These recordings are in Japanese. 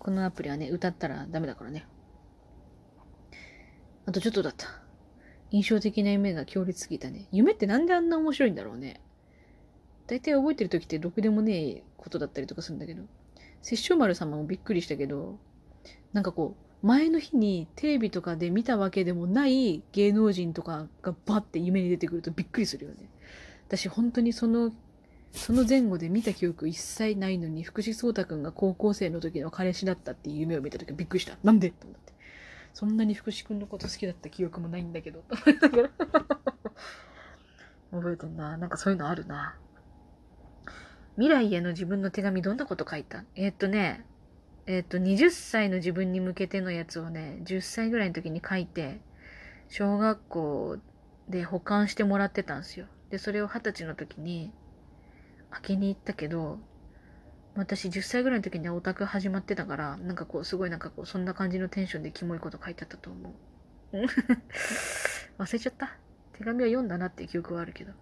このアプリはね、歌ったらダメだからね。あとちょっとだった。印象的な夢が強烈すぎたね。夢ってなんであんな面白いんだろうね。大体覚えてる時ってろくでもねえことだったりとかするんだけど。殺生丸様もびっくりしたけど、なんかこう、前の日にテレビとかで見たわけでもない芸能人とかがバッて夢に出てくるとびっくりするよね。私本当にそのその前後で見た記憶一切ないのに、福士蒼太くんが高校生の時の彼氏だったっていう夢を見た時びっくりした。なんで？と思って。そんなに福士くんのこと好きだった記憶もないんだけど。覚えてんな。なんかそういうのあるな。未来への自分の手紙どんなこと書いた？えー、っとね、えー、っと、20歳の自分に向けてのやつをね、10歳ぐらいの時に書いて、小学校で保管してもらってたんですよ。で、それを20歳の時に、開けに行ったけど、私10歳ぐらいの時にはオタク始まってたから、なんかこう、すごいなんかこう、そんな感じのテンションでキモいこと書いてあったと思う。忘れちゃった。手紙は読んだなっていう記憶はあるけど。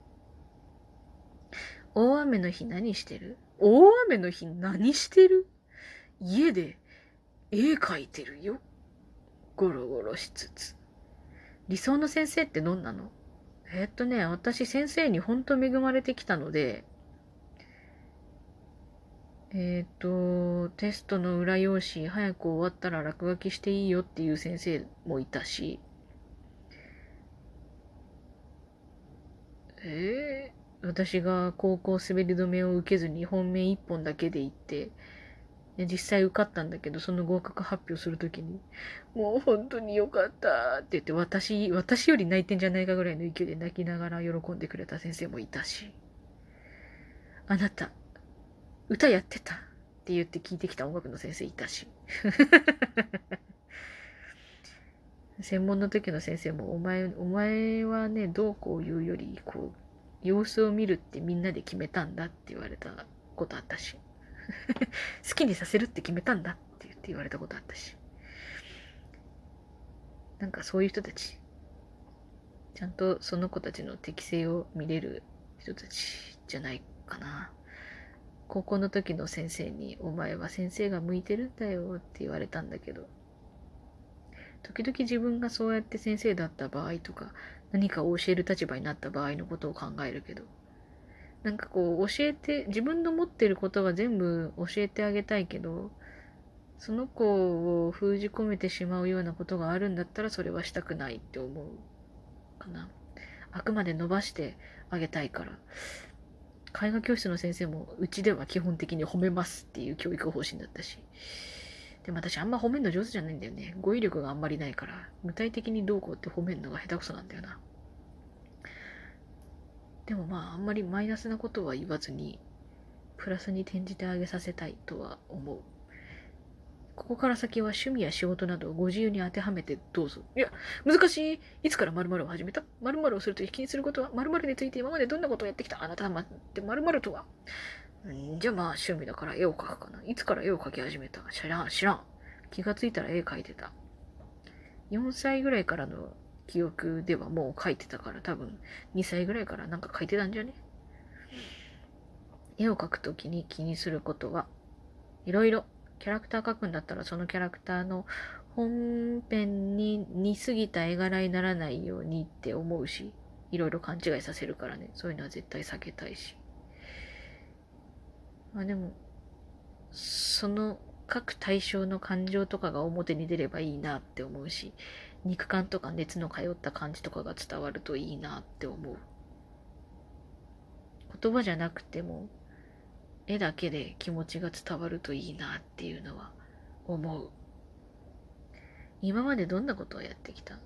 大雨の日何してる？大雨の日何してる？家で絵描いてるよ。ゴロゴロしつつ。理想の先生ってどんなの？えー、っとね、私先生に本当恵まれてきたので、えっ、ー、と、テストの裏用紙、早く終わったら落書きしていいよっていう先生もいたし、えー、私が高校滑り止めを受けずに本命一本だけで行って、実際受かったんだけど、その合格発表するときに、もう本当によかったって言って、私、私より泣いてんじゃないかぐらいの勢いで泣きながら喜んでくれた先生もいたし、あなた、歌やってたって言って聞いてきた音楽の先生いたし。専門の時の先生も、お前、お前はね、どうこう言うより、こう、様子を見るってみんなで決めたんだって言われたことあったし。好きにさせるって決めたんだって言って言われたことあったし。なんかそういう人たち。ちゃんとその子たちの適性を見れる人たちじゃないかな。高校の時の先生に、お前は先生が向いてるんだよって言われたんだけど、時々自分がそうやって先生だった場合とか、何かを教える立場になった場合のことを考えるけど、なんかこう教えて、自分の持ってることは全部教えてあげたいけど、その子を封じ込めてしまうようなことがあるんだったらそれはしたくないって思うかな。あくまで伸ばしてあげたいから。絵画教室の先生もうちでは基本的に褒めますっていう教育方針だったし。でも私あんま褒めるの上手じゃないんだよね。語彙力があんまりないから、具体的にどうこうって褒めるのが下手くそなんだよな。でもまああんまりマイナスなことは言わずに、プラスに転じてあげさせたいとは思う。ここから先は趣味や仕事などをご自由に当てはめてどうぞ。いや、難しい。いつから〇〇を始めた？〇〇をすると気にすることは？〇〇について今までどんなことをやってきた？あなたは待って〇〇とは？んじゃあまあ趣味だから絵を描くかな。いつから絵を描き始めた？知らん、知らん。気がついたら絵描いてた。4歳ぐらいからの記憶ではもう描いてたから多分2歳ぐらいからなんか描いてたんじゃね？絵を描くときに気にすることはいろいろキャラクター描くんだったらそのキャラクターの本編に似すぎた絵柄にならないようにって思うし、いろいろ勘違いさせるからね、そういうのは絶対避けたいし。まあでも、その各対象の感情とかが表に出ればいいなって思うし、肉感とか熱の通った感じとかが伝わるといいなって思う。言葉じゃなくても、絵だけで気持ちが伝わるといいなっていうのは思う。今までどんなことをやってきた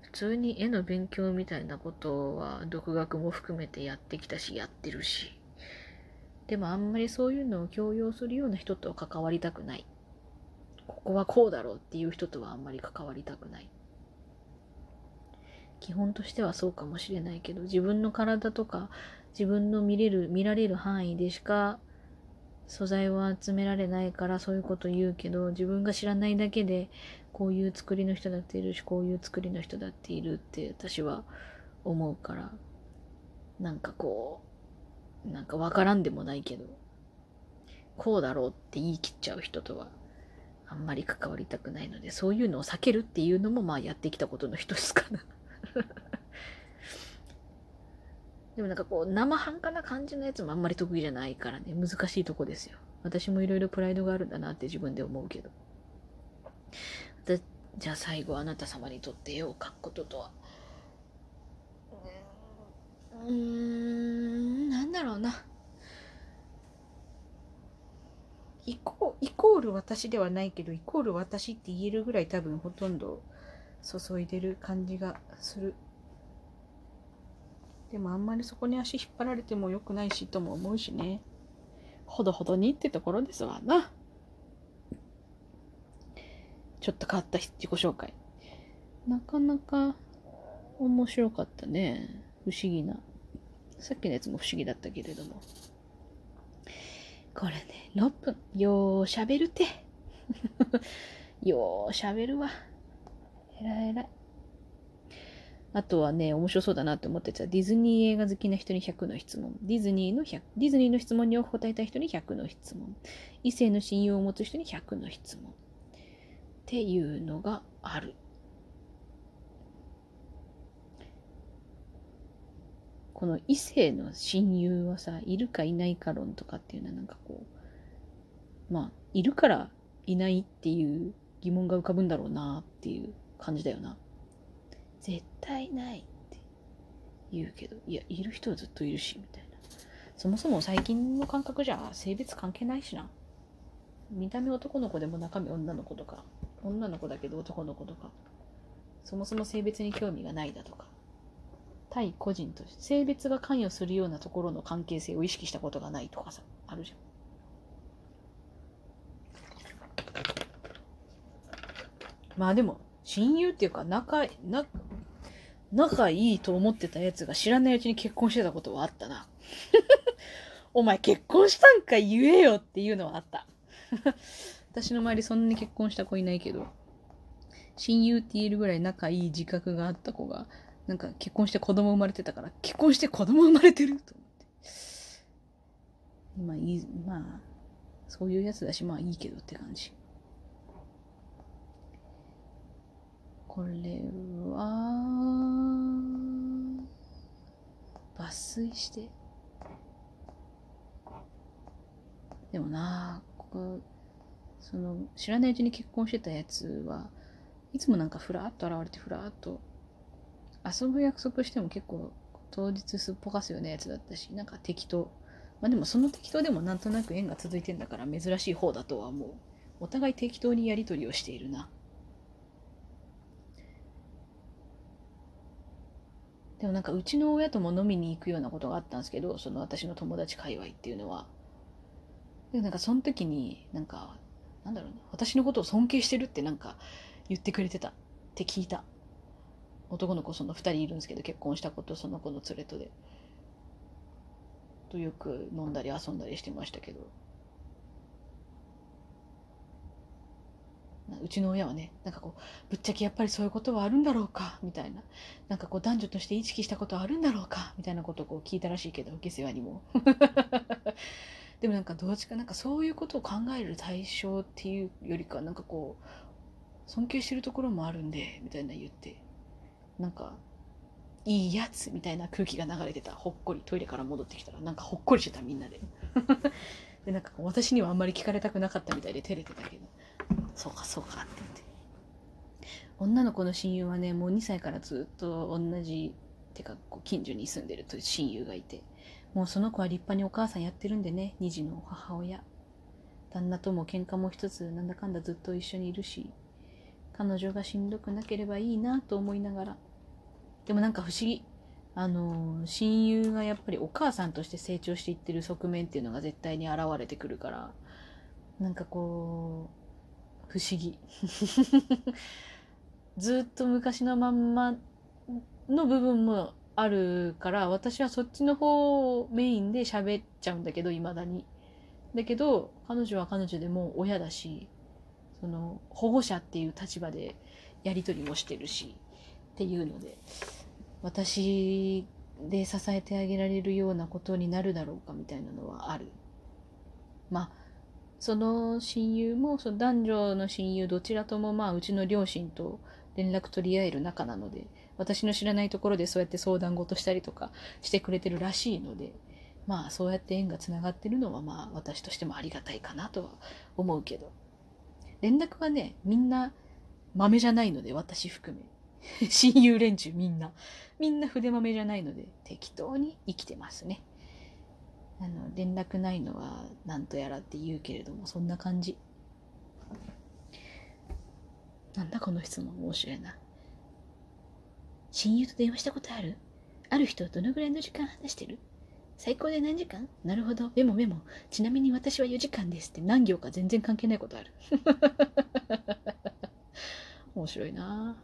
普通に絵の勉強みたいなことは独学も含めてやってきたしやってるし。でもあんまりそういうのを強要するような人とは関わりたくない。ここはこうだろうっていう人とはあんまり関わりたくない。基本としてはそうかもしれないけど、自分の体とか自分の見れる、見られる範囲でしか素材を集められないからそういうこと言うけど、自分が知らないだけで、こういう作りの人だっているし、こういう作りの人だっているって私は思うから、なんかこう、なんかわからんでもないけど、こうだろうって言い切っちゃう人とはあんまり関わりたくないのでそういうのを避けるっていうのもまあやってきたことの一つかな。でもなんかこう生半可な感じのやつもあんまり得意じゃないからね。難しいとこですよ。私もいろいろプライドがあるんだなって自分で思うけど。じゃあ最後あなた様にとって絵を描くこととは？うーんなんだろうな。イコイコール私ではないけどイコール私って言えるぐらい多分ほとんど注いでる感じがする。でもあんまりそこに足引っ張られても良くないしとも思うしねほどほどにってところですわなちょっと変わった自己紹介なかなか面白かったね不思議なさっきのやつも不思議だったけれどもこれね、6分。ようしゃべるて。ようしゃべるわ。えらいえらい。あとはね、面白そうだなって思ってたディズニー映画好きな人に100の質問。ディズニーの100、ディズニーの質問に答えた人に100の質問。異性の親友を持つ人に100の質問。っていうのがある。この異性の親友はさ、いるかいないか論とかっていうのはなんかこう、まあ、いるからいないっていう疑問が浮かぶんだろうなっていう感じだよな。絶対ないって言うけど、いや、いる人はずっといるし、みたいな。そもそも最近の感覚じゃ性別関係ないしな。見た目男の子でも中身女の子とか、女の子だけど男の子とか、そもそも性別に興味がないだとか、対個人として性別が関与するようなところの関係性を意識したことがないとかさあるじゃん。まあでも親友っていうか仲な仲いいと思ってたやつが知らないうちに結婚してたことはあったな。お前結婚したんか言えよっていうのはあった。私の周りそんなに結婚した子いないけど、親友って言えるぐらい仲いい自覚があった子がなんか結婚して子供生まれてたから、結婚して子供生まれてると思って。まあいい、まあ、そういうやつだし、まあいいけどって感じ。これは、抜粋して。でもなここ、その、知らないうちに結婚してたやつは、いつもなんかふらっと現れてふらっと遊ぶ約束しても結構当日すっぽかすようなやつだったしなんか適当。まあでもその適当でもなんとなく縁が続いてんだから珍しい方だとは思う。お互い適当にやり取りをしているな。でもなんかうちの親とも飲みに行くようなことがあったんですけどその私の友達界隈っていうのは。でなんかその時になんかなんだろうな私のことを尊敬してるってなんか言ってくれてたって聞いた。男の子その2人いるんですけど結婚した子とその子の連れとで。とよく飲んだり遊んだりしてましたけど。うちの親はねなんかこうぶっちゃけやっぱりそういうことはあるんだろうかみたいな。なんかこう男女として意識したことはあるんだろうかみたいなことをこう聞いたらしいけど下世話にも。でもなんかどっちかなんかそういうことを考える対象っていうよりかなんかこう尊敬してるところもあるんでみたいな言ってなんかいいやつみたいな空気が流れてた。ほっこりトイレから戻ってきたらなんかほっこりしてたみんなで。でなんか私にはあんまり聞かれたくなかったみたいで照れてたけど。そうかそうかって言って。女の子の親友はねもう2歳からずっと同じてかこう近所に住んでるという親友がいてもうその子は立派にお母さんやってるんでね2児の母親。旦那とも喧嘩も一つなんだかんだずっと一緒にいるし彼女がしんどくなければいいなと思いながら。でもなんか不思議。あの親友がやっぱりお母さんとして成長していってる側面っていうのが絶対に現れてくるからなんかこう不思議。ずっと昔のまんまの部分もあるから私はそっちの方をメインで喋っちゃうんだけどいまだに。だけど彼女は彼女でも親だしその保護者っていう立場でやり取りもしてるしっていうので私で支えてあげられるようなことになるだろうかみたいなのはある。まあその親友もその男女の親友どちらともまあうちの両親と連絡取り合える仲なので私の知らないところでそうやって相談事したりとかしてくれてるらしいのでまあそうやって縁がつながってるのはまあ私としてもありがたいかなとは思うけど。連絡はねみんな豆じゃないので私含め。親友連中みんな。みんな筆豆じゃないので適当に生きてますね。あの連絡ないのは何とやらって言うけれどもそんな感じ。なんだこの質問面白いな。親友と電話したことある？ある人どのぐらいの時間話してる？最高で何時間？なるほど。メモメモ。ちなみに私は4時間ですって。何行か全然関係ないことある。面白いな。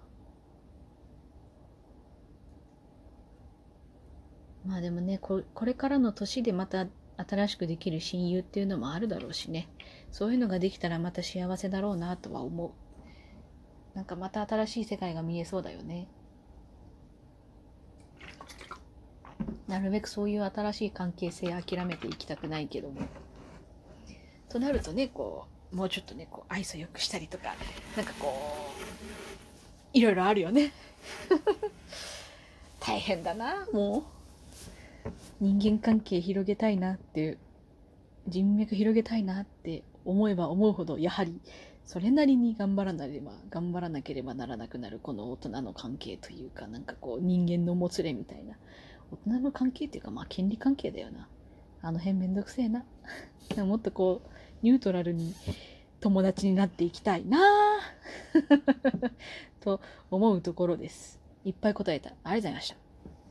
まあでもねこ、これからの年でまた新しくできる親友っていうのもあるだろうしね。そういうのができたらまた幸せだろうなとは思う。なんかまた新しい世界が見えそうだよね。なるべくそういう新しい関係性諦めていきたくないけども。となるとね、こう、もうちょっとね、こう、愛想よくしたりとか、なんかこう、いろいろあるよね。大変だな、もう。人間関係広げたいなっていう、人脈広げたいなって思えば思うほど、やはり、それなりに頑張らなければ、頑張らなければならなくなる、この大人の関係というか、なんかこう、人間のもつれみたいな。大人の関係っていうか、まあ、権利関係だよな。あの辺めんどくせえな。もっとこう、ニュートラルに友達になっていきたいな と思うところです。いっぱい答えた。ありがとうございました。